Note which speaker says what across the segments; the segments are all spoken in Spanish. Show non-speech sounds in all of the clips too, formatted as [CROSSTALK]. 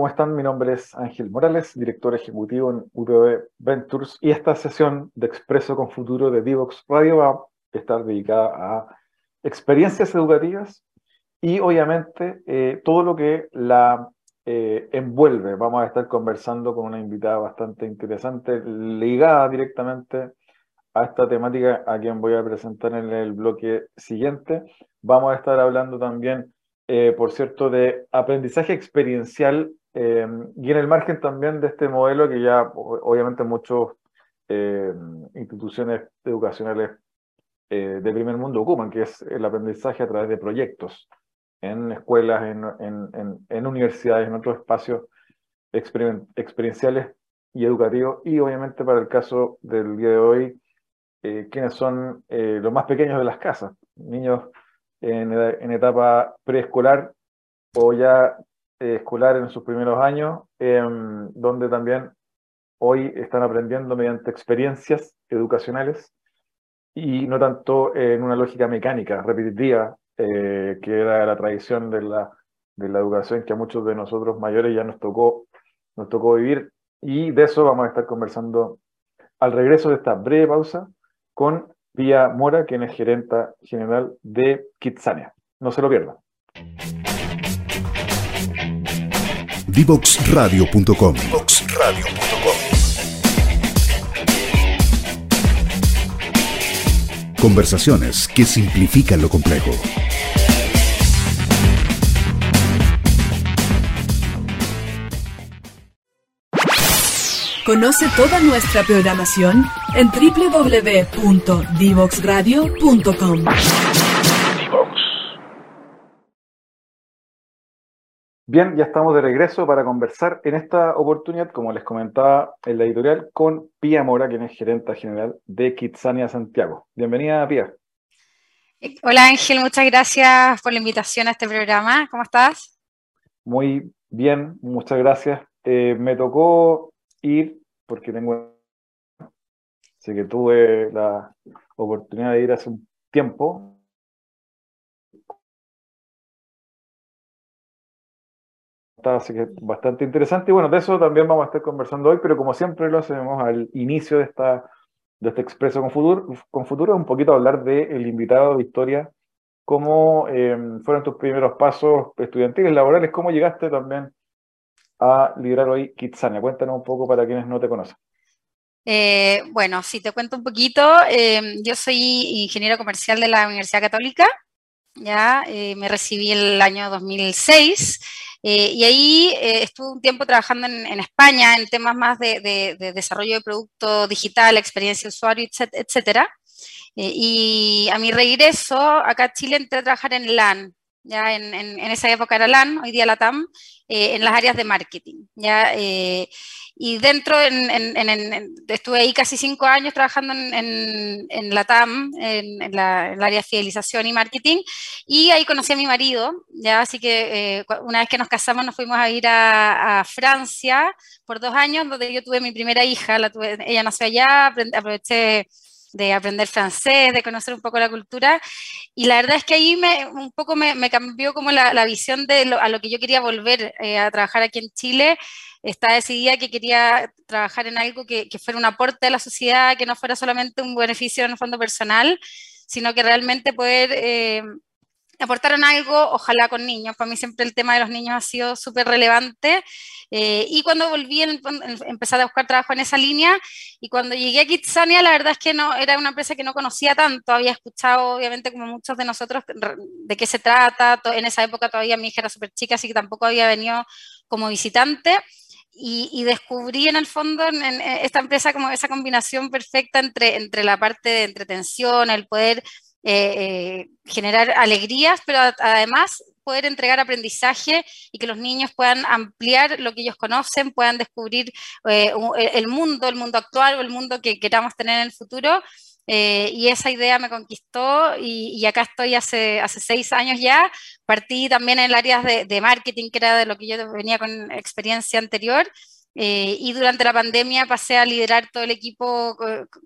Speaker 1: ¿cómo están? Mi nombre es Ángel Morales, director ejecutivo en UTV Ventures y esta sesión de Expreso con Futuro de Divox Radio va a estar dedicada a experiencias educativas y obviamente eh, todo lo que la eh, envuelve. Vamos a estar conversando con una invitada bastante interesante, ligada directamente a esta temática a quien voy a presentar en el bloque siguiente. Vamos a estar hablando también, eh, por cierto, de aprendizaje experiencial y en el margen también de este modelo que ya obviamente muchas instituciones educacionales de primer mundo ocupan, que es el aprendizaje a través de proyectos en escuelas, en, universidades, en otros espacios experienciales y educativos. Y obviamente para el caso del día de hoy, eh, quienes son eh, los más pequeños de las casas, niños en, etapa preescolar o ya eh, escolar en sus primeros años, em, donde también hoy están aprendiendo mediante experiencias educacionales y no tanto en una lógica mecánica, repetitiva, eh, que era la tradición de la, de la educación que a muchos de nosotros mayores ya nos tocó, nos tocó vivir. Y de eso vamos a estar conversando al regreso de esta breve pausa con Pía Mora, quien es gerenta general de Kitsania. No se lo pierdan.
Speaker 2: Divoxradio.com Conversaciones que simplifican lo complejo.
Speaker 3: Conoce toda nuestra programación en www.divoxradio.com.
Speaker 1: Bien, ya estamos de regreso para conversar en esta oportunidad, como les comentaba en la editorial, con Pía Mora, quien es gerenta general de Kitsania Santiago. Bienvenida, Pía.
Speaker 4: Hola Ángel, muchas gracias por la invitación a este programa. ¿Cómo estás?
Speaker 1: Muy bien, muchas gracias. Eh, me tocó ir porque tengo... Así que tuve la oportunidad de ir hace un tiempo. Así que bastante interesante. Y bueno, de eso también vamos a estar conversando hoy, pero como siempre lo hacemos al inicio de, esta, de este Expreso con Futuro, con futuro un poquito hablar del invitado de historia, cómo em, fueron tus primeros pasos estudiantiles, laborales, cómo llegaste también a liderar hoy Kitsania. Cuéntanos un poco para quienes no te conocen.
Speaker 4: Eh, bueno, si te cuento un poquito, em, yo soy ingeniero comercial de la Universidad Católica, ya eh, me recibí el año 2006 eh, y ahí estuve un tiempo trabajando en, España en temas más de, desarrollo de producto digital, experiencia de usuario, etcétera. y a mi regreso acá a Chile entré a trabajar en LAN, ya en, esa época era LAN, hoy día la TAM, eh, en las áreas de marketing. ¿ya? Eh, y dentro, estuve ahí casi cinco años trabajando en, la TAM, en, el área de fidelización y marketing, y ahí conocí a mi marido, ¿ya? así que eh, una vez que nos casamos nos fuimos a ir a, Francia por dos años, donde yo tuve mi primera hija, la ella nació allá, aproveché de aprender francés, de conocer un poco la cultura. Y la verdad es que ahí me, un poco me, cambió como la, visión de a lo que yo quería volver eh, a trabajar aquí en Chile. Estaba decidida que quería trabajar en algo que, fuera un aporte a la sociedad, que no fuera solamente un beneficio en el fondo personal, sino que realmente poder eh, aportaron algo, ojalá con niños. Para mí siempre el tema de los niños ha sido súper relevante. Eh, y cuando volví, en, empecé a buscar trabajo en esa línea. Y cuando llegué a Kitsania, la verdad es que no era una empresa que no conocía tanto. Había escuchado, obviamente, como muchos de nosotros, de qué se trata. En esa época todavía mi hija era súper chica, así que tampoco había venido como visitante. Y, descubrí en el fondo en, esta empresa como esa combinación perfecta entre, entre la parte de entretención, el poder eh, eh, generar alegrías, pero además poder entregar aprendizaje y que los niños puedan ampliar lo que ellos conocen, puedan descubrir eh, el mundo, el mundo actual o el mundo que queramos tener en el futuro. y esa idea me conquistó y, acá estoy hace, hace seis años ya. Partí también en el área de, de, marketing, que era de lo que yo venía con experiencia anterior, Eh, y durante la pandemia pasé a liderar todo el equipo,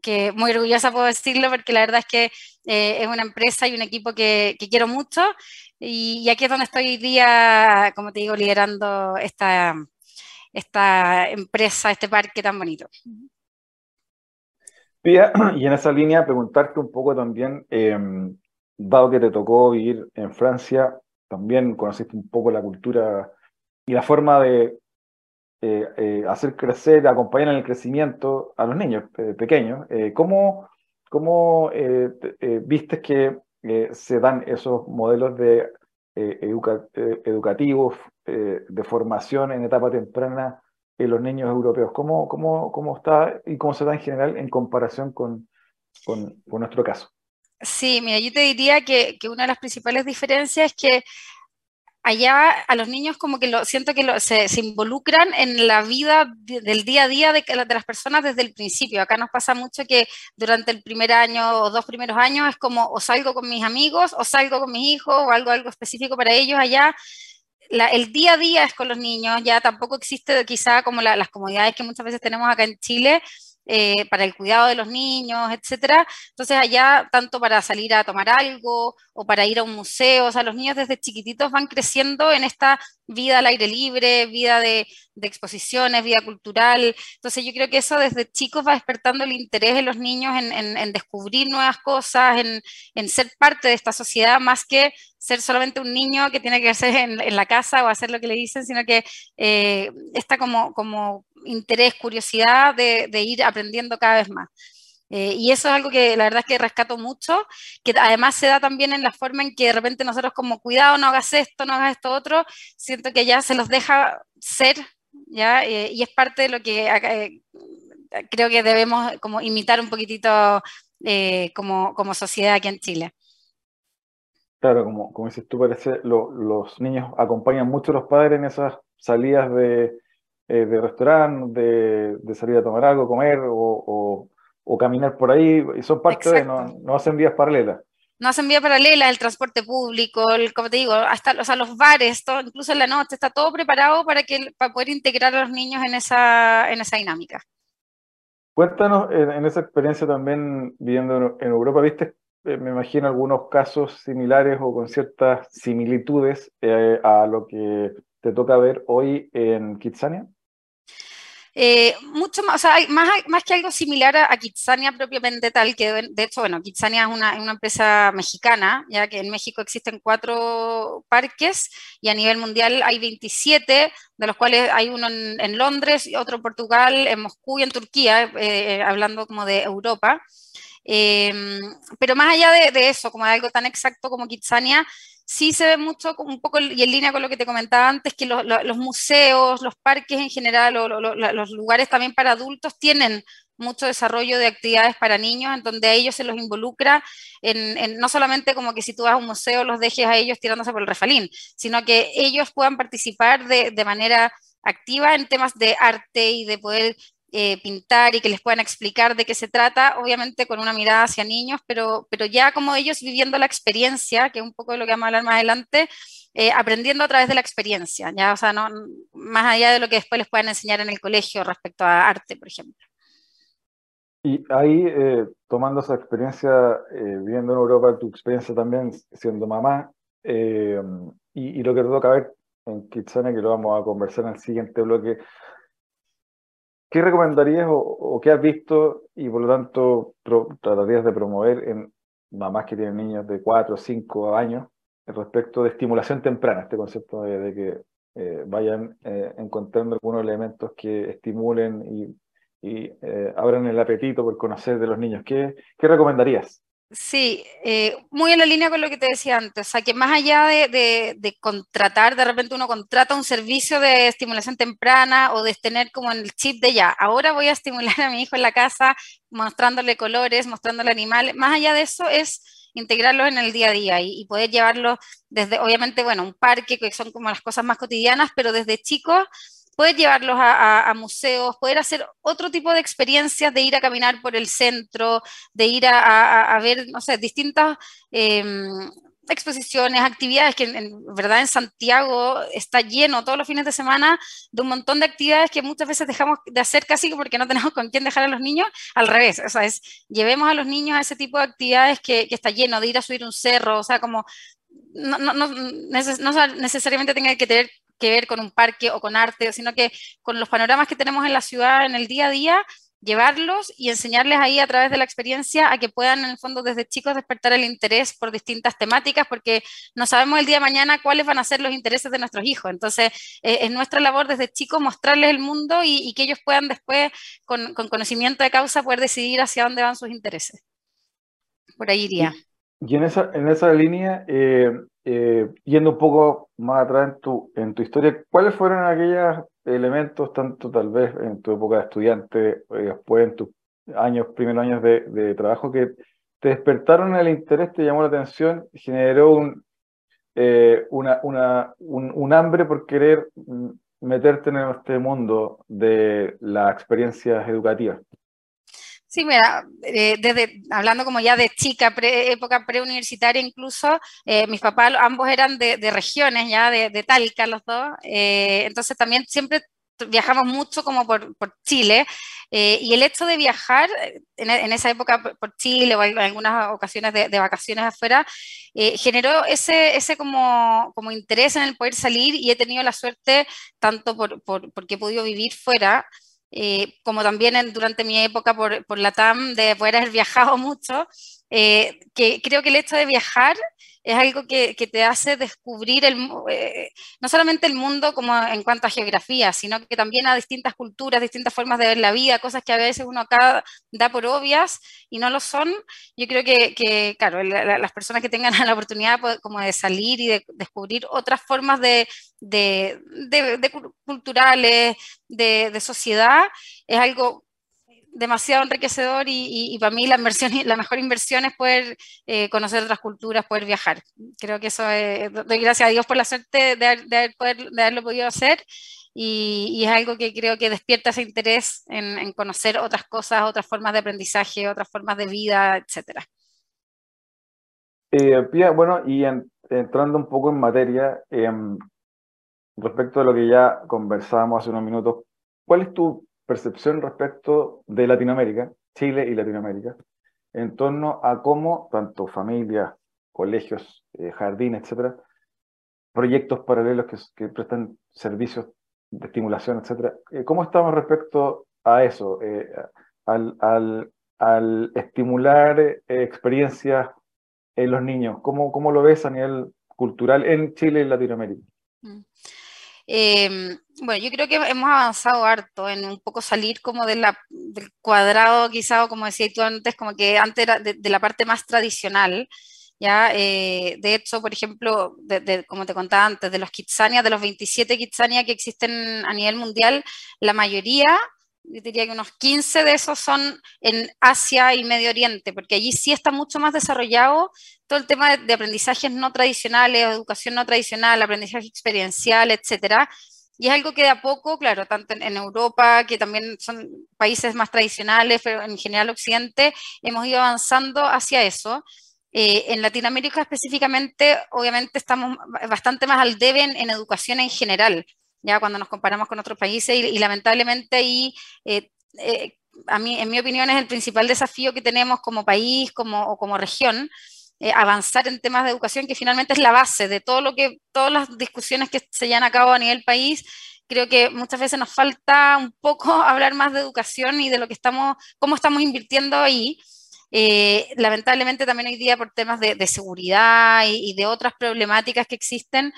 Speaker 4: que muy orgullosa puedo decirlo, porque la verdad es que eh, es una empresa y un equipo que, quiero mucho. Y, aquí es donde estoy hoy día, como te digo, liderando esta, esta empresa, este parque tan bonito.
Speaker 1: Pia, [CLEARS THROAT] y en esa línea preguntarte un poco también, em, dado que te tocó vivir en Francia, también conociste un poco la cultura y la forma de eh, eh, hacer crecer, acompañar en el crecimiento a los niños eh, pequeños. ¿Cómo, cómo viste que se dan esos modelos de educativos, de formación en etapa temprana en los niños europeos? ¿Cómo, cómo, cómo está y cómo se da en general en comparación con, con, nuestro caso?
Speaker 4: Sí, mira, yo te diría que, que, una de las principales diferencias es que allá a los niños como que lo, siento que se, involucran en la vida del día a día de, de, las personas desde el principio. Acá nos pasa mucho que durante el primer año o dos primeros años es como o salgo con mis amigos o salgo con mis hijos o algo, algo específico para ellos allá. el día a día es con los niños, ya tampoco existe quizá como las comodidades que muchas veces tenemos acá en Chile, eh, para el cuidado de los niños, etcétera. Entonces allá, tanto para salir a tomar algo o para ir a un museo, o sea, los niños desde chiquititos van creciendo en esta vida al aire libre, vida de, exposiciones, vida cultural. Entonces yo creo que eso desde chicos va despertando el interés de los niños en, descubrir nuevas cosas, en, ser parte de esta sociedad, más que ser solamente un niño que tiene que hacer en, la casa o hacer lo que le dicen, sino que eh, está como interés, curiosidad de, ir aprendiendo cada vez más. Eh, y eso es algo que la verdad es que rescato mucho, que además se da también en la forma en que de repente nosotros como cuidado, no hagas esto, no hagas esto otro, siento que ya se los deja ser, ¿ya? Eh, y es parte de lo que eh, creo que debemos como imitar un poquitito como, como sociedad aquí en Chile.
Speaker 1: Claro, como, como dices tú, parece, los niños acompañan mucho a los padres en esas salidas de, de restaurante, de, salir a tomar algo, comer o, caminar por ahí, y son parte de, no, no hacen vías paralelas.
Speaker 4: No hacen vías paralelas, el transporte público, el, como te digo, hasta o los bares, todo, incluso en la noche, está todo preparado para, que, para poder integrar a los niños en esa, en esa dinámica.
Speaker 1: Cuéntanos en, esa experiencia también viviendo en, Europa, ¿viste? Eh, me imagino algunos casos similares o con ciertas similitudes eh, a lo que te toca ver hoy en Kitsania.
Speaker 4: Eh, mucho más, sea, más, que algo similar a, Kitsania propiamente tal, que de, hecho, bueno, Kitsania es una, empresa mexicana, ya que en México existen cuatro parques y a nivel mundial hay 27, de los cuales hay uno en, Londres, y otro en Portugal, en Moscú y en Turquía, eh, hablando como de Europa. Em, pero más allá de, de, eso, como de algo tan exacto como Kitsania, sí se ve mucho, un poco, y en línea con lo que te comentaba antes, que los museos, los parques en general, o los lugares también para adultos tienen mucho desarrollo de actividades para niños, en donde a ellos se los involucra, en, no solamente como que si tú vas a un museo los dejes a ellos tirándose por el refalín, sino que ellos puedan participar de, de manera activa en temas de arte y de poder eh, pintar y que les puedan explicar de qué se trata, obviamente con una mirada hacia niños, pero, pero ya como ellos viviendo la experiencia, que es un poco de lo que vamos a hablar más adelante, eh, aprendiendo a través de la experiencia, ya, o sea, no, más allá de lo que después les puedan enseñar en el colegio respecto a arte, por ejemplo.
Speaker 1: Y ahí, eh, tomando esa experiencia, viviendo en Europa, tu experiencia también siendo mamá, y, y, lo que te toca ver en Kitsania, que lo vamos a conversar en el siguiente bloque, ¿Qué recomendarías o, qué has visto y por lo tanto tratarías de promover en mamás que tienen niños de 4 o 5 años respecto de estimulación temprana, este concepto de, que eh, vayan eh, encontrando algunos elementos que estimulen y, eh, abran el apetito por conocer de los niños? ¿Qué, qué recomendarías?
Speaker 4: Sí, eh, muy en la línea con lo que te decía antes, o sea, que más allá de, contratar, de repente uno contrata un servicio de estimulación temprana o de tener como el chip de ya, ahora voy a estimular a mi hijo en la casa mostrándole colores, mostrándole animales, más allá de eso es integrarlos en el día a día y, y poder llevarlos desde, obviamente, bueno, un parque, que son como las cosas más cotidianas, pero desde chicos poder llevarlos a, museos, poder hacer otro tipo de experiencias, de ir a caminar por el centro, de ir a, ver, no sé, distintas... Em, exposiciones, actividades, que en, verdad en Santiago está lleno todos los fines de semana de un montón de actividades que muchas veces dejamos de hacer casi porque no tenemos con quién dejar a los niños, al revés, o sea, es, llevemos a los niños a ese tipo de actividades que, está lleno, de ir a subir un cerro, o sea, como no, no necesariamente tenga que tener que ver con un parque o con arte, sino que con los panoramas que tenemos en la ciudad en el día a día, llevarlos y enseñarles ahí a través de la experiencia a que puedan en el fondo desde chicos despertar el interés por distintas temáticas, porque no sabemos el día de mañana cuáles van a ser los intereses de nuestros hijos. Entonces, eh, es nuestra labor desde chicos mostrarles el mundo y, que ellos puedan después, con, conocimiento de causa, poder decidir hacia dónde van sus intereses. Por ahí iría.
Speaker 1: Y en esa, en esa línea, eh, eh, yendo un poco más atrás en tu, en tu historia, ¿cuáles fueron aquellos elementos, tanto tal vez en tu época de estudiante, y después en tus años, primeros años de, de, trabajo, que te despertaron el interés, te llamó la atención, generó un, eh, un, un, hambre por querer meterte en este mundo de las experiencias educativas?
Speaker 4: Sí, mira, eh, desde hablando como ya de chica, época preuniversitaria incluso, eh, mis papás ambos eran de, regiones ya, de, Talca los dos, eh, entonces también siempre viajamos mucho como por, Chile y el hecho de viajar en, esa época por, Chile o en algunas ocasiones de, vacaciones afuera generó ese, ese como, como interés en el poder salir y he tenido la suerte tanto por, por, porque he podido vivir fuera eh, como también durante mi época por, por la TAM, de poder haber viajado [LAUGHS] mucho, eh, que creo que el hecho de viajar es algo que, que te hace descubrir el, eh, no solamente el mundo como en cuanto a geografía, sino que también a distintas culturas, distintas formas de ver la vida, cosas que a veces uno acá da por obvias y no lo son. Yo creo que, que claro, las personas que tengan [LAUGHS] la oportunidad como de salir y de descubrir otras formas de, de, de, culturales, de, sociedad, es algo demasiado enriquecedor y, para mí la, inversión, la mejor inversión es poder eh, conocer otras culturas, poder viajar. Creo que eso es, doy gracias a Dios por la suerte de, haber, poder, de haberlo podido hacer y, es algo que creo que despierta ese interés en, conocer otras cosas, otras formas de aprendizaje, otras formas de vida, etc.
Speaker 1: Eh, bueno, y entrando un poco en materia, em, respecto a lo que ya conversábamos hace unos minutos, ¿cuál es tu percepción respecto de Latinoamérica, Chile y Latinoamérica, en torno a cómo tanto familias, colegios, eh, jardines, etcétera, proyectos paralelos que, prestan servicios de estimulación, etcétera, eh, ¿cómo estamos respecto a eso, eh, al, estimular experiencias en los niños? ¿Cómo, ¿Cómo lo ves a nivel cultural en Chile y Latinoamérica? Mm.
Speaker 4: Em, bueno, yo creo que hemos avanzado harto en un poco salir como de la, del cuadrado, quizá, o como decía tú antes, como que antes era de, la parte más tradicional. ¿ya? Eh, de hecho, por ejemplo, como te contaba antes, de los Kitsania, de los 27 Kitsania que existen a nivel mundial, la mayoría yo diría que unos 15 de esos son en Asia y Medio Oriente, porque allí sí está mucho más desarrollado todo el tema de, aprendizajes no tradicionales, educación no tradicional, aprendizaje experiencial, etcétera. Y es algo que de a poco, claro, tanto en, Europa, que también son países más tradicionales, pero en general Occidente, hemos ido avanzando hacia eso. Eh, en Latinoamérica específicamente, obviamente estamos bastante más al debe en educación en general ya cuando nos comparamos con otros países y, lamentablemente ahí, eh, eh, a mí, en mi opinión, es el principal desafío que tenemos como país como, o como región, eh, avanzar en temas de educación, que finalmente es la base de todo lo que, todas las discusiones que se llevan a cabo a nivel país. Creo que muchas veces nos falta un poco [LAUGHS] hablar más de educación y de lo que estamos, cómo estamos invirtiendo ahí. lamentablemente también hoy día por temas de, seguridad y, de otras problemáticas que existen,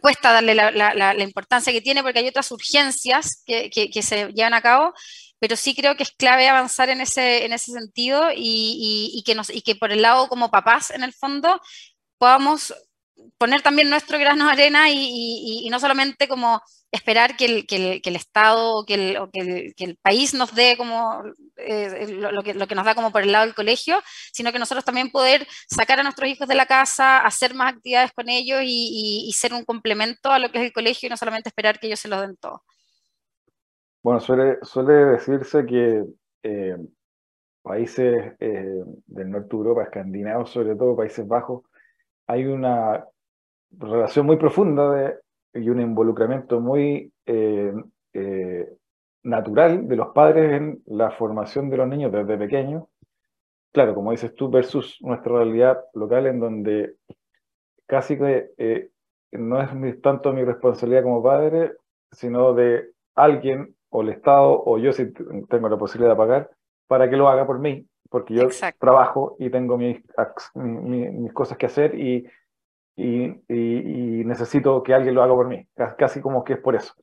Speaker 4: cuesta darle la, importancia que tiene porque hay otras urgencias que, se llevan a cabo, pero sí creo que es clave avanzar en ese, en ese sentido y, que nos, y que por el lado como papás, en el fondo, podamos poner también nuestro grano de arena y, no solamente como esperar que el, que el, Estado que el, que el, país nos dé como eh, lo, que, lo que nos da como por el lado del colegio, sino que nosotros también poder sacar a nuestros hijos de la casa, hacer más actividades con ellos y, ser un complemento a lo que es el colegio y no solamente esperar que ellos se lo den todo.
Speaker 1: Bueno, suele, suele decirse que eh, países eh, del norte de Europa, escandinavos sobre todo, Países Bajos, hay una relación muy profunda de, y un involucramiento muy eh, eh, natural de los padres en la formación de los niños desde pequeños. Claro, como dices tú, versus nuestra realidad local en donde casi que eh, no es tanto mi responsabilidad como padre, sino de alguien o el Estado o yo si tengo la posibilidad de pagar para que lo haga por mí, porque yo trabajo y tengo mis, mis, cosas que hacer y, y, necesito que alguien lo haga por mí, casi como que es por eso.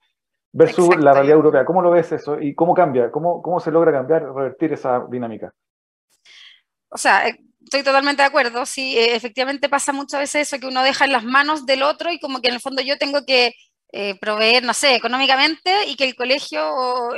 Speaker 1: Versus la realidad europea, ¿cómo lo ves eso y cómo cambia? ¿Cómo, cómo se logra cambiar, revertir esa dinámica?
Speaker 4: O sea, eh, estoy totalmente de acuerdo, sí, eh, efectivamente pasa muchas veces eso que uno deja en las manos del otro y como que en el fondo yo tengo que eh, proveer, no sé, económicamente y que el colegio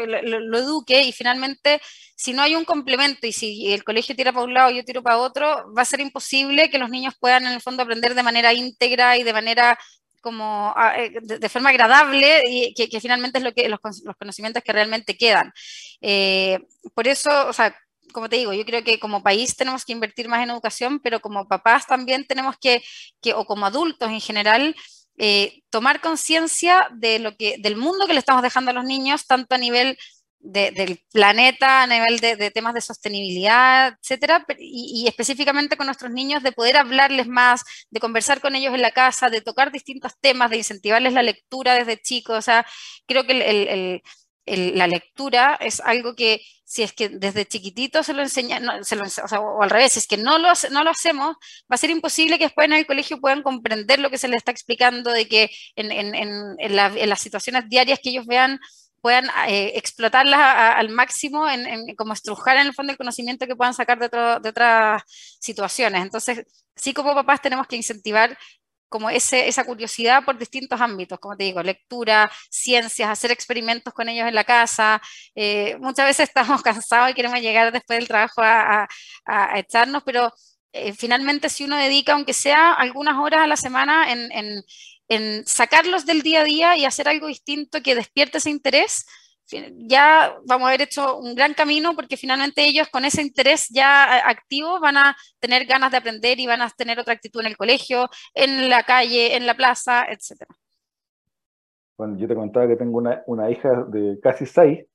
Speaker 4: lo, eduque y finalmente si no hay un complemento y si el colegio tira para un lado y yo tiro para otro, va a ser imposible que los niños puedan en el fondo aprender de manera íntegra y de manera como ah, eh, de, forma agradable y que, finalmente es lo que los, conocimientos que realmente quedan. Eh, por eso, o sea, como te digo, yo creo que como país tenemos que invertir más en educación, pero como papás también tenemos que, que o como adultos en general, eh, tomar conciencia de del mundo que le estamos dejando a los niños, tanto a nivel del planeta, a nivel de, temas de sostenibilidad, etcétera, y, específicamente con nuestros niños, de poder hablarles más, de conversar con ellos en la casa, de tocar distintos temas, de incentivarles la lectura desde chicos. O sea, creo que la lectura es algo que si es que desde chiquitito se lo enseña, o, al revés, si es que no lo, no lo hacemos, va a ser imposible que después en el colegio puedan comprender lo que se les está explicando, de que en, las situaciones diarias que ellos vean puedan eh, explotarlas al máximo, en, como estrujar en el fondo el conocimiento que puedan sacar de, otras situaciones. Entonces, sí como papás tenemos que incentivar como ese, esa curiosidad por distintos ámbitos, como te digo, lectura, ciencias, hacer experimentos con ellos en la casa. Eh, muchas veces estamos [LAUGHS] cansados y queremos llegar después del trabajo a, a, echarnos, pero eh, finalmente si uno dedica, aunque sea algunas horas a la semana, en, en, en sacarlos del día a día y hacer algo distinto que despierte ese interés, ya vamos a haber hecho un gran camino porque finalmente ellos con ese interés ya activo van a tener ganas de aprender y van a tener otra actitud en el colegio, en la calle, en la plaza, etc.
Speaker 1: Bueno, yo te contaba que tengo una, una hija de casi seis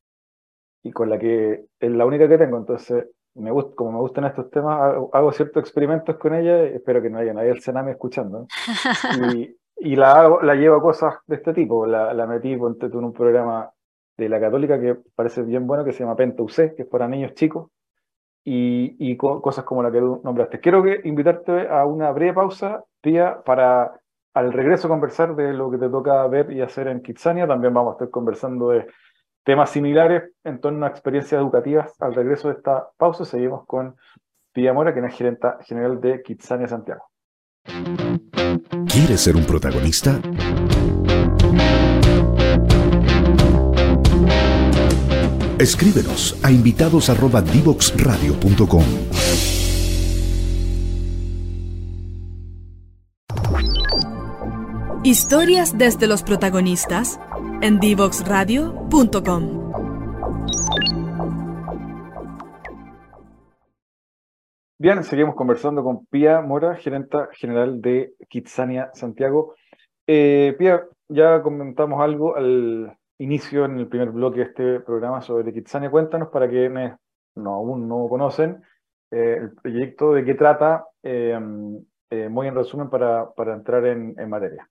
Speaker 1: y con la que es la única que tengo, entonces me gusta, como me gustan estos temas, hago, ciertos experimentos con ella, espero que no haya nadie del Sename escuchando. Y, [LAUGHS] y la, la llevo a cosas de este tipo, la, la metí en un programa de la católica que parece bien bueno, que se llama Penta UC, que es para niños chicos, y, y cosas como la que tú nombraste. Quiero que invitarte a una breve pausa, Pía, para al regreso conversar de lo que te toca ver y hacer en Kitsania. También vamos a estar conversando de temas similares en torno a experiencias educativas. Al regreso de esta pausa seguimos con Pía Mora, que es gerenta general de Kitsania Santiago.
Speaker 2: ¿Quieres ser un protagonista? Escríbenos a invitados@divoxradio.com.
Speaker 3: Historias desde los protagonistas en divoxradio.com.
Speaker 1: Bien, seguimos conversando con Pía Mora, gerenta general de Kitsania Santiago. Eh, Pía, ya comentamos algo al, inicio en el primer bloque de este programa sobre Kitsania. Cuéntanos para quienes no, aún no conocen eh, el proyecto, de qué trata, eh, eh, muy en resumen para, para entrar en, materia.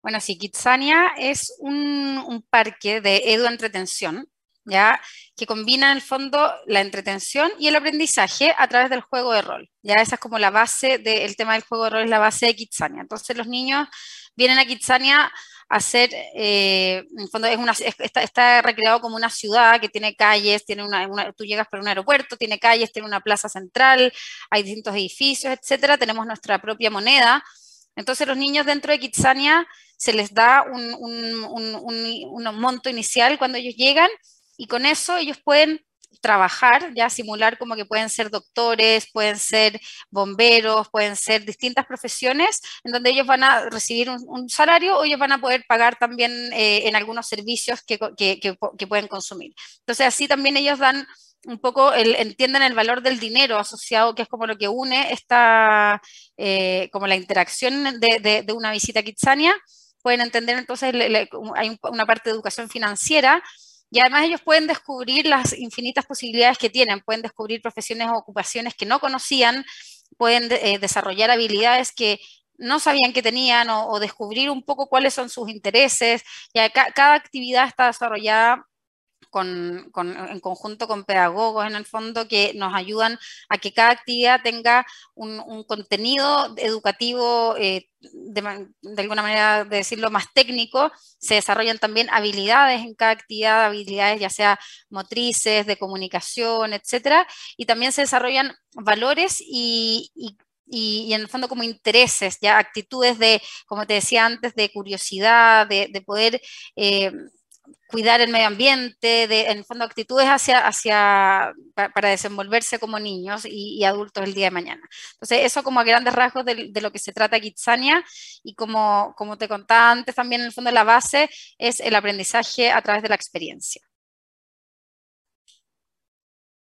Speaker 4: Bueno, sí, Kitsania es un, parque de edu-entretención, ¿ya? que combina en el fondo la entretención y el aprendizaje a través del juego de rol. Ya esa es como la base del tema del juego de rol, es la base de Kitsania. Entonces los niños vienen a Kitsania hacer, eh, en fondo es una, está, recreado como una ciudad que tiene calles, tiene una, tú llegas por un aeropuerto, tiene calles, tiene una plaza central, hay distintos edificios, etcétera, tenemos nuestra propia moneda. Entonces los niños dentro de Kitsania se les da un, un monto inicial cuando ellos llegan y con eso ellos pueden trabajar, ya simular como que pueden ser doctores, pueden ser bomberos, pueden ser distintas profesiones en donde ellos van a recibir un, salario o ellos van a poder pagar también eh, en algunos servicios que, que, que, pueden consumir. Entonces así también ellos dan un poco entienden el valor del dinero asociado, que es como lo que une esta, eh, como la interacción de, una visita a Kitsania, pueden entender entonces, hay una parte de educación financiera, y además ellos pueden descubrir las infinitas posibilidades que tienen, pueden descubrir profesiones o ocupaciones que no conocían, pueden eh, desarrollar habilidades que no sabían que tenían o, descubrir un poco cuáles son sus intereses. Ya cada actividad está desarrollada en conjunto con pedagogos en el fondo que nos ayudan a que cada actividad tenga un, contenido educativo, eh, de, alguna manera de decirlo más técnico, se desarrollan también habilidades en cada actividad, habilidades ya sea motrices, de comunicación, etcétera, y también se desarrollan valores y, en el fondo como intereses, ya actitudes de, como te decía antes, de curiosidad, de, poder eh, cuidar el medio ambiente, en el fondo actitudes hacia, hacia, para, desenvolverse como niños y, adultos el día de mañana. Entonces, eso como a grandes rasgos de, lo que se trata Kitsania y como, como te contaba antes también en el fondo la base es el aprendizaje a través de la experiencia.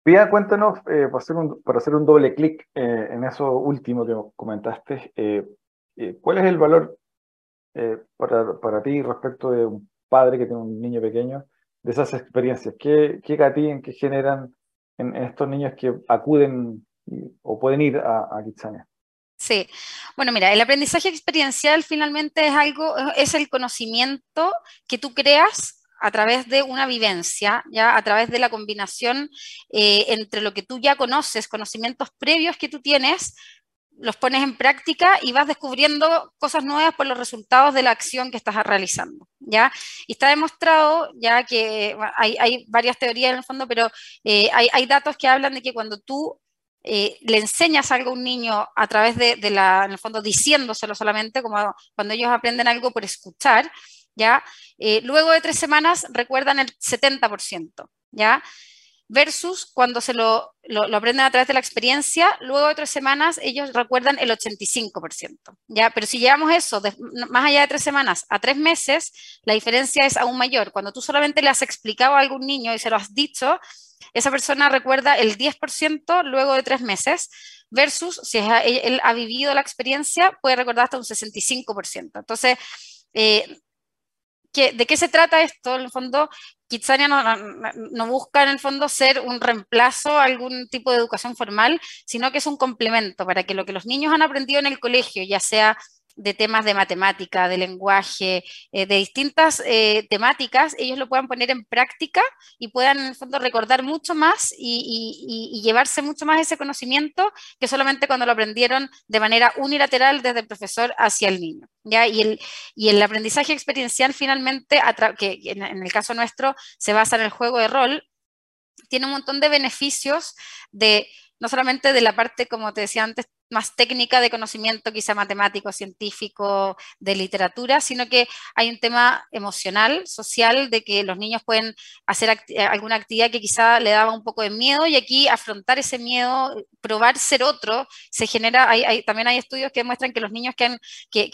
Speaker 1: Pia, cuéntanos, eh, para, hacer un, para, hacer un, doble clic eh, en eso último que comentaste, eh, ¿cuál es el valor para, para ti respecto de un padre que tiene un niño pequeño, de esas experiencias? ¿Qué, qué gatillan, qué generan en, estos niños que acuden o pueden ir a, a?
Speaker 4: Sí, bueno, mira, el aprendizaje experiencial finalmente es algo, es el conocimiento que tú creas a través de una vivencia, ya a través de la combinación eh, entre lo que tú ya conoces, conocimientos previos que tú tienes, los pones en práctica y vas descubriendo cosas nuevas por los resultados de la acción que estás realizando, ¿ya? Y está demostrado, ya que hay, varias teorías en el fondo, pero eh, hay, datos que hablan de que cuando tú eh, le enseñas algo a un niño a través de, la, en el fondo, diciéndoselo solamente, como cuando ellos aprenden algo por escuchar, ¿ya? Eh, luego de tres semanas recuerdan el 70%, ¿ya? Versus cuando se lo, aprenden a través de la experiencia, luego de tres semanas ellos recuerdan el 85%. ¿ya? Pero si llevamos eso más allá de tres semanas a tres meses, la diferencia es aún mayor. Cuando tú solamente le has explicado a algún niño y se lo has dicho, esa persona recuerda el 10% luego de tres meses, versus si él ha vivido la experiencia, puede recordar hasta un 65%. Entonces, eh, ¿de qué se trata esto? En el fondo, Kitsania no, busca en el fondo ser un reemplazo a algún tipo de educación formal, sino que es un complemento para que lo que los niños han aprendido en el colegio, ya sea de temas de matemática, de lenguaje, eh, de distintas eh, temáticas, ellos lo puedan poner en práctica y puedan en el fondo recordar mucho más y, llevarse mucho más ese conocimiento que solamente cuando lo aprendieron de manera unilateral desde el profesor hacia el niño. ¿ya? Y, el, y el aprendizaje experiencial finalmente, que en el caso nuestro se basa en el juego de rol, tiene un montón de beneficios de no solamente de la parte, como te decía antes, más técnica de conocimiento, quizá matemático, científico, de literatura, sino que hay un tema emocional, social, de que los niños pueden hacer eh, alguna actividad que quizá le daba un poco de miedo y aquí afrontar ese miedo, probar ser otro, se genera, hay, también hay estudios que demuestran que los niños que,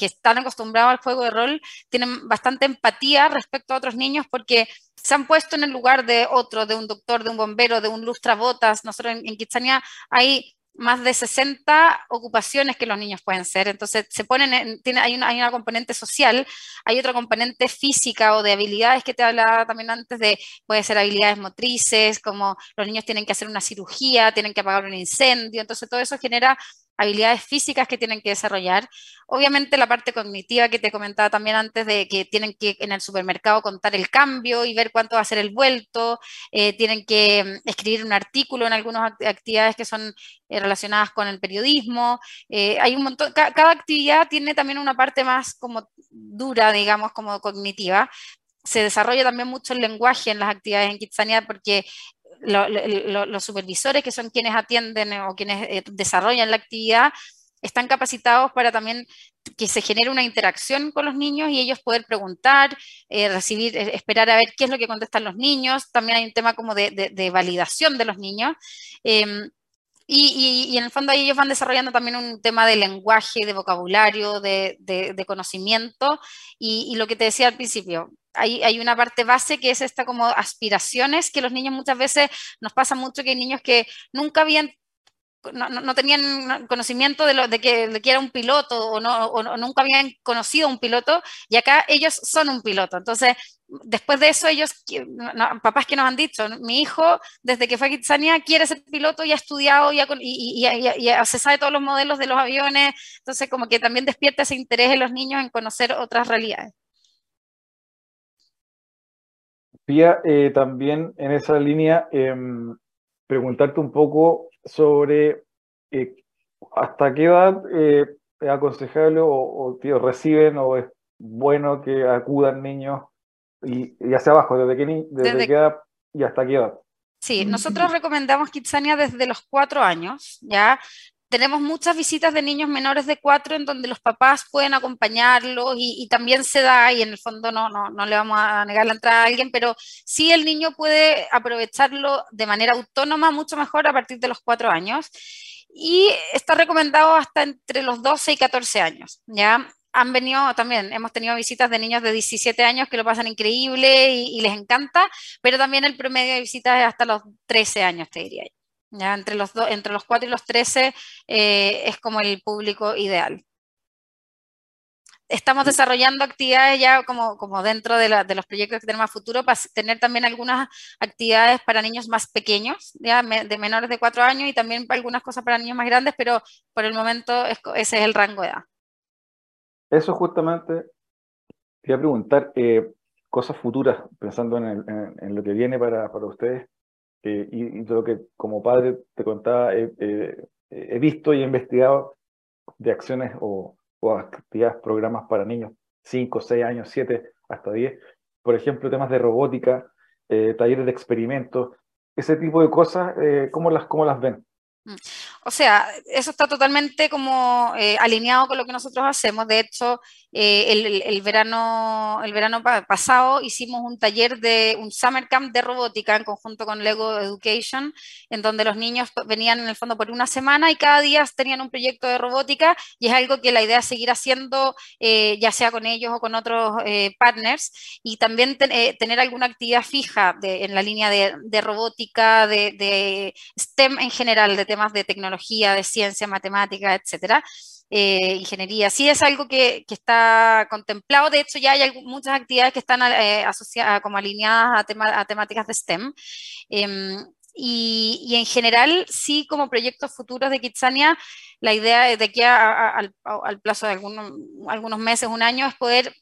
Speaker 4: están acostumbrados al juego de rol tienen bastante empatía respecto a otros niños porque se han puesto en el lugar de otro, de un doctor, de un bombero, de un lustrabotas. Nosotros en, en Kitsania hay más de 60 ocupaciones que los niños pueden ser. Entonces, se ponen en, tiene, hay, una, hay una componente social, hay otra componente física o de habilidades que te hablaba también antes de, puede ser habilidades motrices, como los niños tienen que hacer una cirugía, tienen que apagar un incendio. Entonces, todo eso genera habilidades físicas que tienen que desarrollar. Obviamente la parte cognitiva que te comentaba también antes de que tienen que en el supermercado contar el cambio y ver cuánto va a ser el vuelto, eh, tienen que mm, escribir un artículo en algunas actividades que son eh, relacionadas con el periodismo. Eh, hay un montón, cada actividad tiene también una parte más como dura, digamos, como cognitiva se desarrolla también mucho el lenguaje en las actividades en Kitsania porque los supervisores, que son quienes atienden o quienes eh, desarrollan la actividad, están capacitados para también que se genere una interacción con los niños y ellos poder preguntar, eh, recibir, eh, esperar a ver qué es lo que contestan los niños. También hay un tema como de, validación de los niños. Em, y, en el fondo ellos van desarrollando también un tema de lenguaje, de vocabulario, de, conocimiento. Y, lo que te decía al principio, hay, una parte base que es esta como aspiraciones, que los niños muchas veces nos pasa mucho que hay niños que nunca habían no, no, tenían conocimiento de, lo, de, que, de era un piloto o, no, o, nunca habían conocido un piloto y acá ellos son un piloto. Entonces, después de eso, ellos, papás que nos han dicho, mi hijo desde que fue a Kitsania quiere ser piloto y ha estudiado y, y, y, se sabe todos los modelos de los aviones, entonces como que también despierta ese interés en los niños en conocer otras realidades.
Speaker 1: Pía, eh, también en esa línea, eh, preguntarte un poco sobre eh, hasta qué edad eh, es aconsejable o, o tío, reciben o es bueno que acudan niños y, y hacia abajo, desde qué, desde, qué edad y hasta qué edad.
Speaker 4: Sí, nosotros recomendamos Kitsania desde los cuatro años, ¿ya? Tenemos muchas visitas de niños menores de cuatro en donde los papás pueden acompañarlos y, también se da, y en el fondo no, no, no, le vamos a negar la entrada a alguien, pero sí el niño puede aprovecharlo de manera autónoma mucho mejor a partir de los cuatro años. Y está recomendado hasta entre los 12 y 14 años, ¿ya? Han venido también, hemos tenido visitas de niños de 17 años que lo pasan increíble y, y les encanta, pero también el promedio de visitas es hasta los 13 años, te diría yo. Ya entre los, entre los 4 y los 13 eh, es como el público ideal. Estamos desarrollando actividades ya como, como dentro de, la, de, los proyectos que tenemos a futuro para tener también algunas actividades para niños más pequeños, ya de menores de 4 años y también algunas cosas para niños más grandes, pero por el momento ese es el rango de edad.
Speaker 1: Eso justamente, quería preguntar, eh, cosas futuras, pensando en, el, en, en, lo que viene para, para ustedes. Eh, y, lo que como padre te contaba, he visto y he investigado de acciones o, o, actividades, programas para niños, 5, 6 años, 7, hasta 10. Por ejemplo, temas de robótica, eh, talleres de experimentos, ese tipo de cosas, eh, ¿cómo, las, ¿cómo las ven?
Speaker 4: Mm. O sea, eso está totalmente como eh, alineado con lo que nosotros hacemos. De hecho, eh, el, verano, el verano pasado hicimos un taller de un summer camp de robótica en conjunto con Lego Education, en donde los niños venían en el fondo por una semana y cada día tenían un proyecto de robótica y es algo que la idea es seguir haciendo, eh, ya sea con ellos o con otros partners, y también ten, tener alguna actividad fija en la línea de, robótica, de, de STEM en general, de temas de tecnología de ciencia, matemática, etcétera. Eh, ingeniería. Sí es algo que, que, está contemplado, de hecho ya hay muchas actividades que están eh, asociadas, como alineadas a, tema, a, temáticas de STEM. Eh, y, en general, sí, como proyectos futuros de Kitsania, la idea de aquí al, plazo de algunos, algunos meses, un año, es poder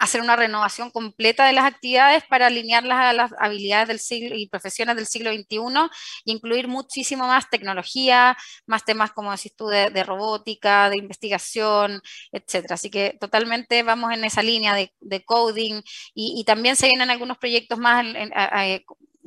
Speaker 4: hacer una renovación completa de las actividades para alinearlas a las habilidades del siglo y profesiones del siglo XXI y incluir muchísimo más tecnología, más temas como decís tú de, robótica, de investigación, etcétera. Así que totalmente vamos en esa línea de, coding y, también se vienen algunos proyectos más en,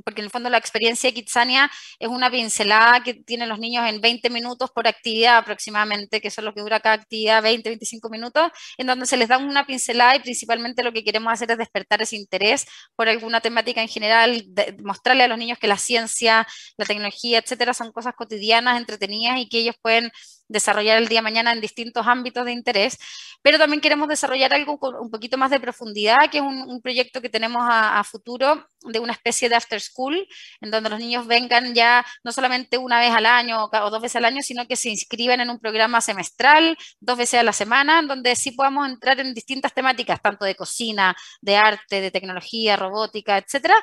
Speaker 4: porque en el fondo la experiencia de Kitsania es una pincelada que tienen los niños en 20 minutos por actividad aproximadamente, que eso es lo que dura cada actividad, 20, 25 minutos, en donde se les da una pincelada y principalmente lo que queremos hacer es despertar ese interés por alguna temática en general, de, mostrarle a los niños que la ciencia, la tecnología, etcétera, son cosas cotidianas, entretenidas y que ellos pueden desarrollar el día de mañana en distintos ámbitos de interés, pero también queremos desarrollar algo con un poquito más de profundidad, que es un, un proyecto que tenemos a, a, futuro de una especie de after school, en donde los niños vengan ya no solamente una vez al año o, o dos veces al año, sino que se inscriban en un programa semestral, dos veces a la semana, en donde sí podamos entrar en distintas temáticas, tanto de cocina, de arte, de tecnología, robótica, etcétera,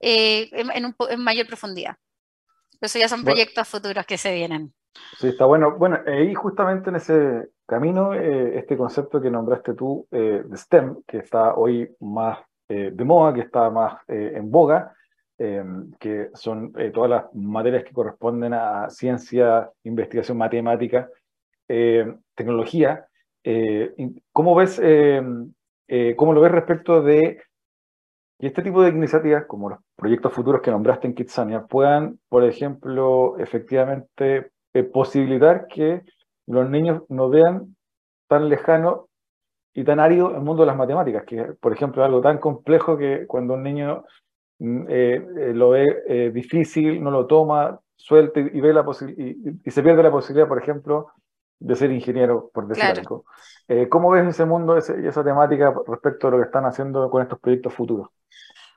Speaker 4: eh, en, en, un, en mayor profundidad. Eso ya son proyectos futuros que se vienen.
Speaker 1: Sí, está bueno. Bueno, eh, y justamente en ese camino, eh, este concepto que nombraste tú eh, de STEM, que está hoy más eh, de moda, que está más eh, en boga, que son todas las materias que corresponden a ciencia, investigación matemática, tecnología. ¿Cómo ves, cómo lo ves respecto de que este tipo de iniciativas, como los proyectos futuros que nombraste en Kitsania, puedan, por ejemplo, efectivamente eh, posibilitar que los niños no vean tan lejano y tan árido el mundo de las matemáticas, que por ejemplo es algo tan complejo que cuando un niño mm, eh, eh, lo ve difícil, no lo toma, suelta y, ve la y, y, se pierde la posibilidad, por ejemplo, de ser ingeniero, por decir algo. ¿Cómo ves ese mundo y esa temática respecto a lo que están haciendo con estos proyectos futuros?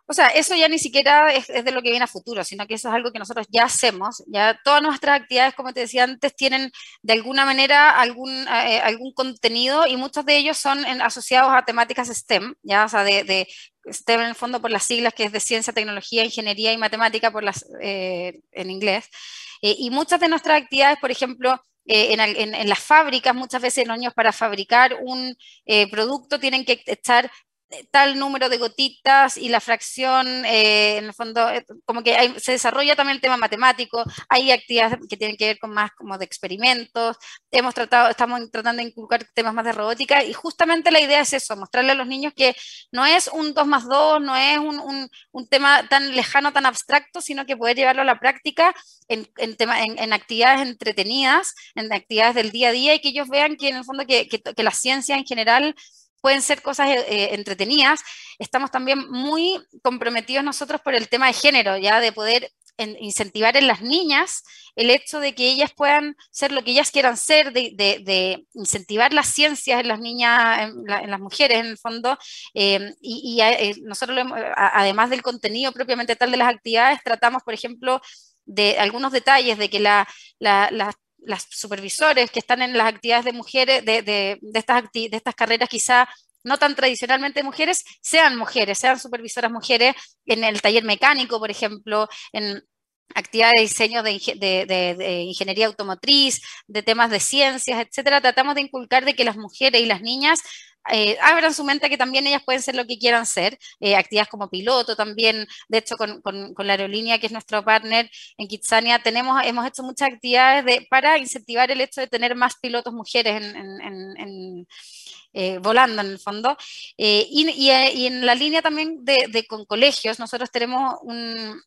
Speaker 4: O sea, eso ya ni siquiera es, de lo que viene a futuro, sino que eso es algo que nosotros ya hacemos. Ya todas nuestras actividades, como te decía antes, tienen de alguna manera algún, eh, algún contenido y muchos de ellos son asociados a temáticas STEM, ya, o sea, de, STEM en el fondo por las siglas que es de ciencia, tecnología, ingeniería y matemática por las, eh, en inglés. Eh, y muchas de nuestras actividades, por ejemplo, en, en, las fábricas, muchas veces los niños para fabricar un producto tienen que estar tal número de gotitas y la fracción, eh, en el fondo, eh, como que se desarrolla también el tema matemático, hay actividades que tienen que ver con más como de experimentos, hemos tratado, estamos tratando de inculcar temas más de robótica y justamente la idea es eso, mostrarle a los niños que no es un 2 más 2, no es un, un, tema tan lejano, tan abstracto, sino que poder llevarlo a la práctica en, en, en, actividades entretenidas, en actividades del día a día y que ellos vean que en el fondo que, que, que la ciencia en general pueden ser cosas eh, eh, entretenidas. Estamos también muy comprometidos nosotros por el tema de género, ya de poder incentivar en las niñas el hecho de que ellas puedan ser lo que ellas quieran ser, de, incentivar las ciencias en las niñas, en, las mujeres en el fondo. Eh, y, nosotros, además del contenido propiamente tal de las actividades, tratamos, por ejemplo, de algunos detalles de que la, las las supervisores que están en las actividades de mujeres, de, estas, de estas carreras quizá no tan tradicionalmente mujeres, sean mujeres, sean supervisoras mujeres en el taller mecánico, por ejemplo, en actividades de diseño de, ingeniería automotriz, de temas de ciencias, etcétera, tratamos de inculcar de que las mujeres y las niñas eh, abran su mente que también ellas pueden ser lo que quieran ser, eh, actividades como piloto también, de hecho con, la aerolínea que es nuestro partner en Kitsania, tenemos, hemos hecho muchas actividades de, para incentivar el hecho de tener más pilotos mujeres eh, volando en el fondo. Y, en la línea también de, con colegios, nosotros tenemos un,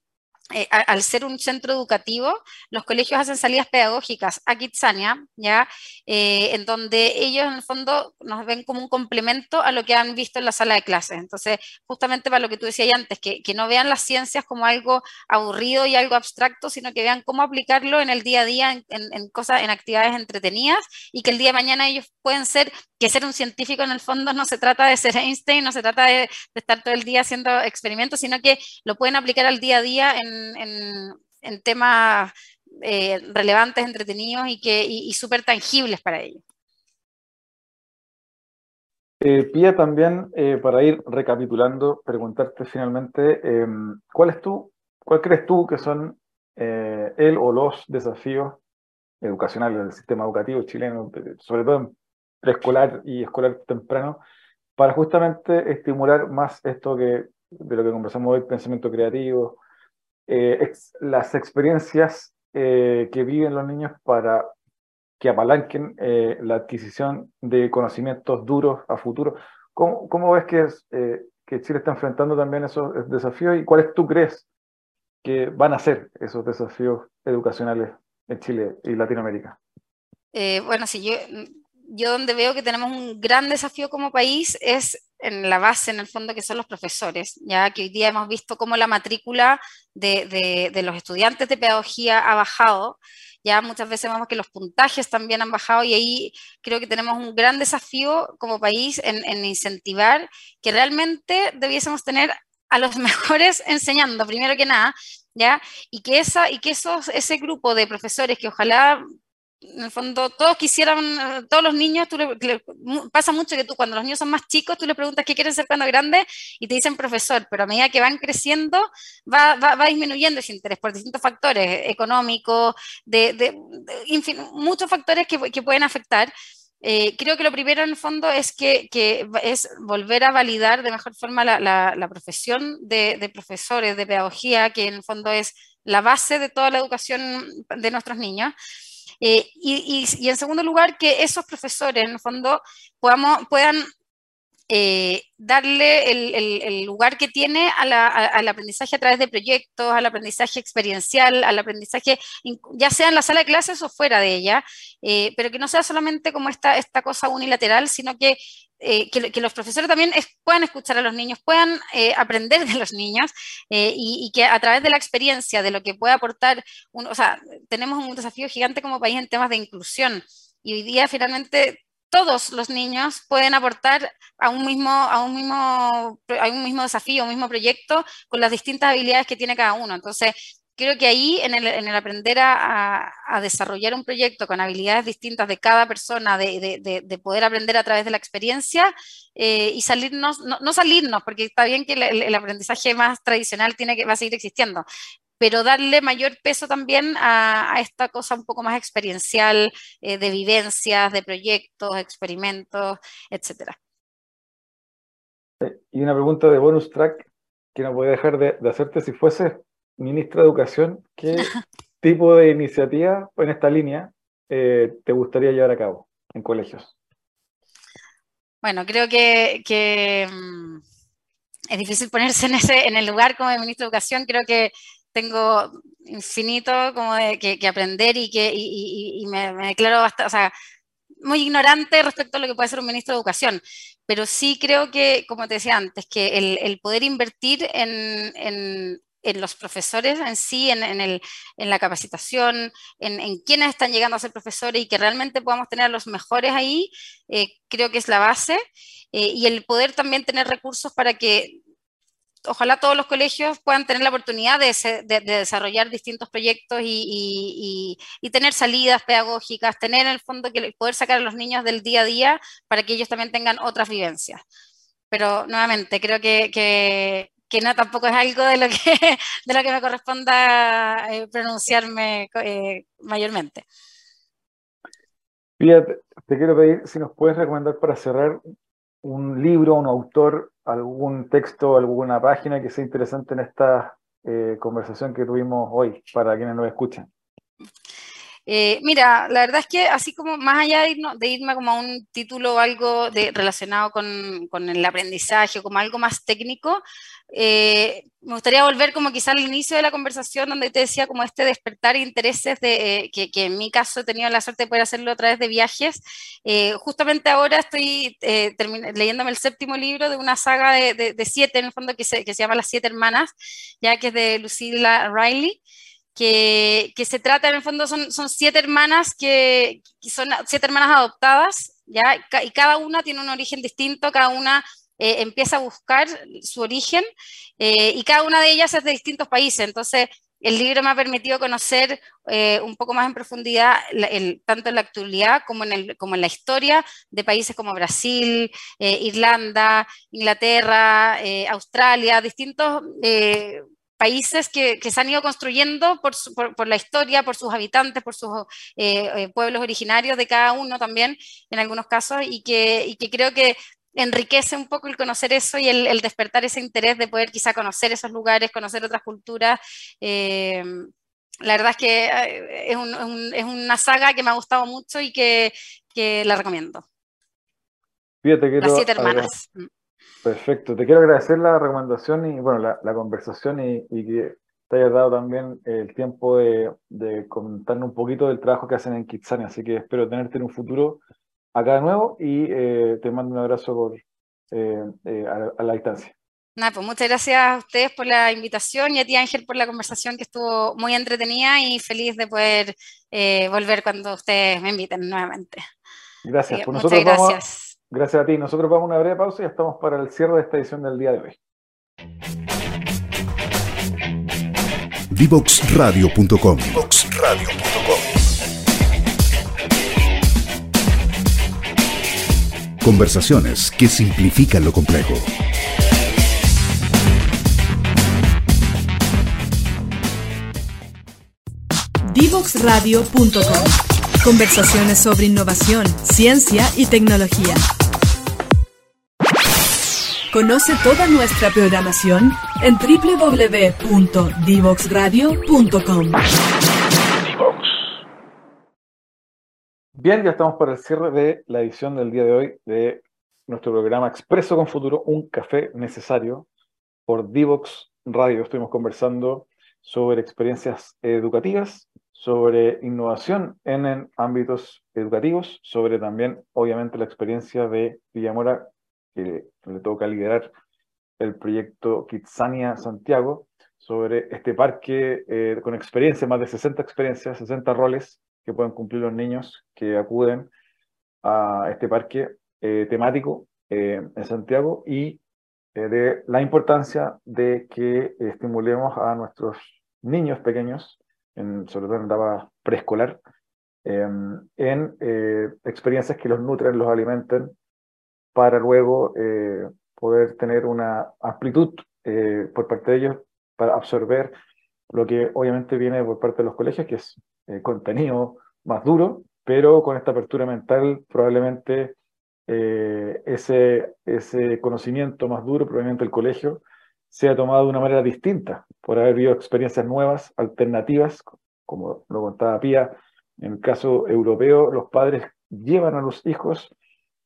Speaker 4: eh, al ser un centro educativo, los colegios hacen salidas pedagógicas a Kitsania, ¿ya? Eh, en donde ellos en el fondo nos ven como un complemento a lo que han visto en la sala de clases. Entonces, justamente para lo que tú decías antes, que, que no vean las ciencias como algo aburrido y algo abstracto, sino que vean cómo aplicarlo en el día a día, en, cosas, en actividades entretenidas, y que el día de mañana ellos pueden ser, que ser un científico en el fondo no se trata de ser Einstein, no se trata de, de estar todo el día haciendo experimentos, sino que lo pueden aplicar al día a día en en, temas eh, relevantes, entretenidos y, y, súper tangibles para ellos.
Speaker 1: Eh, Pía, también eh, para ir recapitulando, preguntarte finalmente, em, ¿cuál es tú, cuál crees tú que son el o los desafíos educacionales del sistema educativo chileno, sobre todo en preescolar y escolar temprano, para justamente estimular más esto que de lo que conversamos hoy, pensamiento creativo, eh, las experiencias eh, que viven los niños para que apalanquen eh, la adquisición de conocimientos duros a futuro. ¿Cómo, ves que, es, que Chile está enfrentando también esos desafíos y cuáles tú crees que van a ser esos desafíos educacionales en Chile y Latinoamérica?
Speaker 4: bueno, si yo, yo donde veo que tenemos un gran desafío como país es en la base, en el fondo, que son los profesores, ya que hoy día hemos visto cómo la matrícula de, los estudiantes de pedagogía ha bajado, ya muchas veces vemos que los puntajes también han bajado y ahí creo que tenemos un gran desafío como país en, incentivar que realmente debiésemos tener a los [LAUGHS] mejores enseñando, primero que nada, ¿ya? Y que, esa, y que esos, ese grupo de profesores que ojalá en el fondo todos quisieran, todos los niños, tú pasa mucho que tú cuando los niños son más chicos, tú les preguntas qué quieren ser cuando grandes y te dicen profesor, pero a medida que van creciendo va, va, disminuyendo ese interés por distintos factores económicos, de, de, muchos factores que, que pueden afectar. Eh, creo que lo primero en el fondo es que, que es volver a validar de mejor forma la, la, la profesión de, de profesores de pedagogía, que en el fondo es la base de toda la educación de nuestros niños. Eh, y, en segundo lugar, que esos profesores, en el fondo, puedan eh, darle el, lugar que tiene al aprendizaje a través de proyectos, al aprendizaje experiencial, al aprendizaje, ya sea en la sala de clases o fuera de ella, eh, pero que no sea solamente como esta, esta cosa unilateral, sino que eh, que, los profesores también puedan escuchar a los niños, puedan eh, aprender de los niños eh, y, que a través de la experiencia, de lo que puede aportar, o sea, tenemos un desafío gigante como país en temas de inclusión. y hoy día finalmente todos los niños pueden aportar a un mismo, a un mismo, a un mismo desafío, un mismo proyecto con las distintas habilidades que tiene cada uno. Entonces, creo que ahí en el, aprender a, desarrollar un proyecto con habilidades distintas de cada persona, de, poder aprender a través de la experiencia eh, y salirnos, no, salirnos, porque está bien que el, aprendizaje más tradicional tiene que, va a seguir existiendo, pero darle mayor peso también a, esta cosa un poco más experiencial, eh, de vivencias, de proyectos, experimentos, etc.
Speaker 1: Eh, y una pregunta de bonus track que no voy a dejar de, de hacerte si fuese ministra de Educación, ¿qué [LAUGHS] tipo de iniciativa en esta línea eh, te gustaría llevar a cabo en colegios?
Speaker 4: Bueno, creo que, mm, es difícil ponerse en, ese, en el lugar como ministro de Educación. Creo que tengo infinito como de, que, aprender y que y, me, declaro bastante, o sea, muy ignorante respecto a lo que puede ser un ministro de Educación, pero sí creo que, como te decía antes, que el, poder invertir en, en los profesores en sí, en, el, en la capacitación, en, en, quienes están llegando a ser profesores y que realmente podamos tener a los mejores ahí, eh, creo que es la base. Eh, y el poder también tener recursos para que ojalá todos los colegios puedan tener la oportunidad de, de, desarrollar distintos proyectos y, y, tener salidas pedagógicas, tener en el fondo que poder sacar a los niños del día a día para que ellos también tengan otras vivencias. Pero nuevamente, creo que, que no tampoco es algo de lo que, [LAUGHS] de lo que me corresponda eh, pronunciarme eh, mayormente.
Speaker 1: Fíjate, te quiero pedir si nos puedes recomendar para cerrar un libro, un autor, algún texto, alguna página que sea interesante en esta eh, conversación que tuvimos hoy para quienes nos escuchan.
Speaker 4: Eh, mira, la verdad es que así como más allá de, de irme como a un título o algo de, relacionado con, con, el aprendizaje como algo más técnico, eh, me gustaría volver como quizá al inicio de la conversación donde te decía como este despertar intereses de, eh, que, que, en mi caso he tenido la suerte de poder hacerlo a través de viajes. justamente ahora estoy leyéndome el séptimo libro de una saga de, de, siete, en el fondo, que se, que se llama Las Siete Hermanas, ya que es de Lucilla Riley que, se trata, en el fondo, son, son siete hermanas que, son siete hermanas adoptadas, ¿ya? Y cada una tiene un origen distinto, cada una eh, empieza a buscar su origen eh, y cada una de ellas es de distintos países. Entonces, el libro me ha permitido conocer eh, un poco más en profundidad, tanto en la actualidad como en, el, como en la historia de países como Brasil, Irlanda, Inglaterra, Australia, distintos países que, se han ido construyendo por, por, la historia, por sus habitantes, por sus eh, eh, pueblos originarios de cada uno también, en algunos casos, y que, y que creo que enriquece un poco el conocer eso y el, despertar ese interés de poder quizá conocer esos lugares, conocer otras culturas. Eh, la verdad es que es, es, una saga que me ha gustado mucho y que, que la recomiendo.
Speaker 1: Fíjate que
Speaker 4: Las siete hermanas. Mm.
Speaker 1: Perfecto, te quiero agradecer la recomendación y bueno, la, conversación y, que te hayas dado también el tiempo de, de, comentarnos un poquito del trabajo que hacen en Kitsania, así que espero tenerte en un futuro acá de nuevo y eh, te mando un abrazo por, eh, eh, a, la distancia.
Speaker 4: Nada, pues muchas gracias a ustedes por la invitación y a ti Ángel por la conversación que estuvo muy entretenida y feliz de poder volver cuando ustedes me inviten nuevamente.
Speaker 1: Gracias, pues muchas gracias. Gracias a ti. Nosotros vamos a una breve pausa y estamos para el cierre de esta edición del día de hoy.
Speaker 2: Divoxradio.com Conversaciones que simplifican lo complejo.
Speaker 3: Divoxradio.com Conversaciones sobre innovación, ciencia y tecnología. Conoce toda nuestra programación en www.divoxradio.com.
Speaker 1: Bien, ya estamos para el cierre de la edición del día de hoy de nuestro programa Expreso con Futuro, un café necesario por Divox Radio. Estuvimos conversando sobre experiencias educativas, sobre innovación en, ámbitos educativos, sobre también, obviamente, la experiencia de Villamora que le toca liderar el proyecto Kitsania Santiago, sobre este parque eh, con experiencia, más de 60 experiencias, 60 roles, que pueden cumplir los niños que acuden a este parque eh, temático eh, en Santiago y de la importancia de que estimulemos a nuestros niños pequeños, en, sobre todo en etapa preescolar, en experiencias que los nutren, los alimenten, para luego poder tener una amplitud por parte de ellos para absorber lo que obviamente viene por parte de los colegios, que es contenido más duro, pero con esta apertura mental probablemente eh, ese, ese conocimiento más duro, probablemente el colegio, sea tomado de una manera distinta, por haber vivido experiencias nuevas, alternativas, como lo contaba Pía, en el caso europeo, los padres llevan a los hijos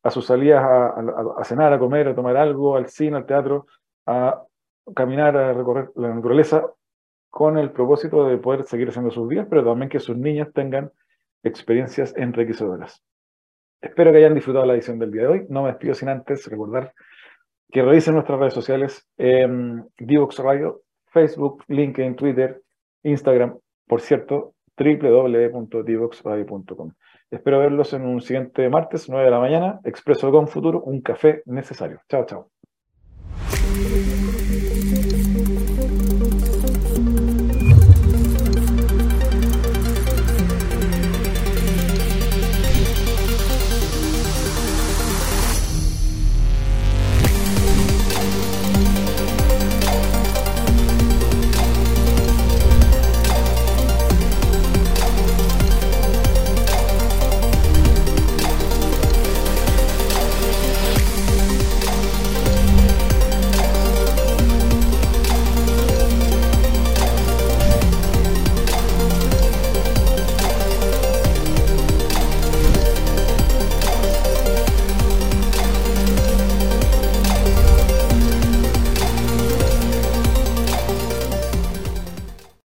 Speaker 1: a sus salidas a, cenar, a comer, a tomar algo, al cine, al teatro, a caminar, a recorrer la naturaleza, con el propósito de poder seguir haciendo sus días, pero también que sus niños tengan experiencias enriquecedoras. Espero que hayan disfrutado la edición del día de hoy. No me despido sin antes recordar que revisen nuestras redes sociales, eh, Divox Radio, Facebook, LinkedIn, Twitter, Instagram, por cierto, www.divoxradio.com. Espero verlos en un siguiente martes, 9 de la mañana, Expreso con Futuro, un café necesario. Chao, chao.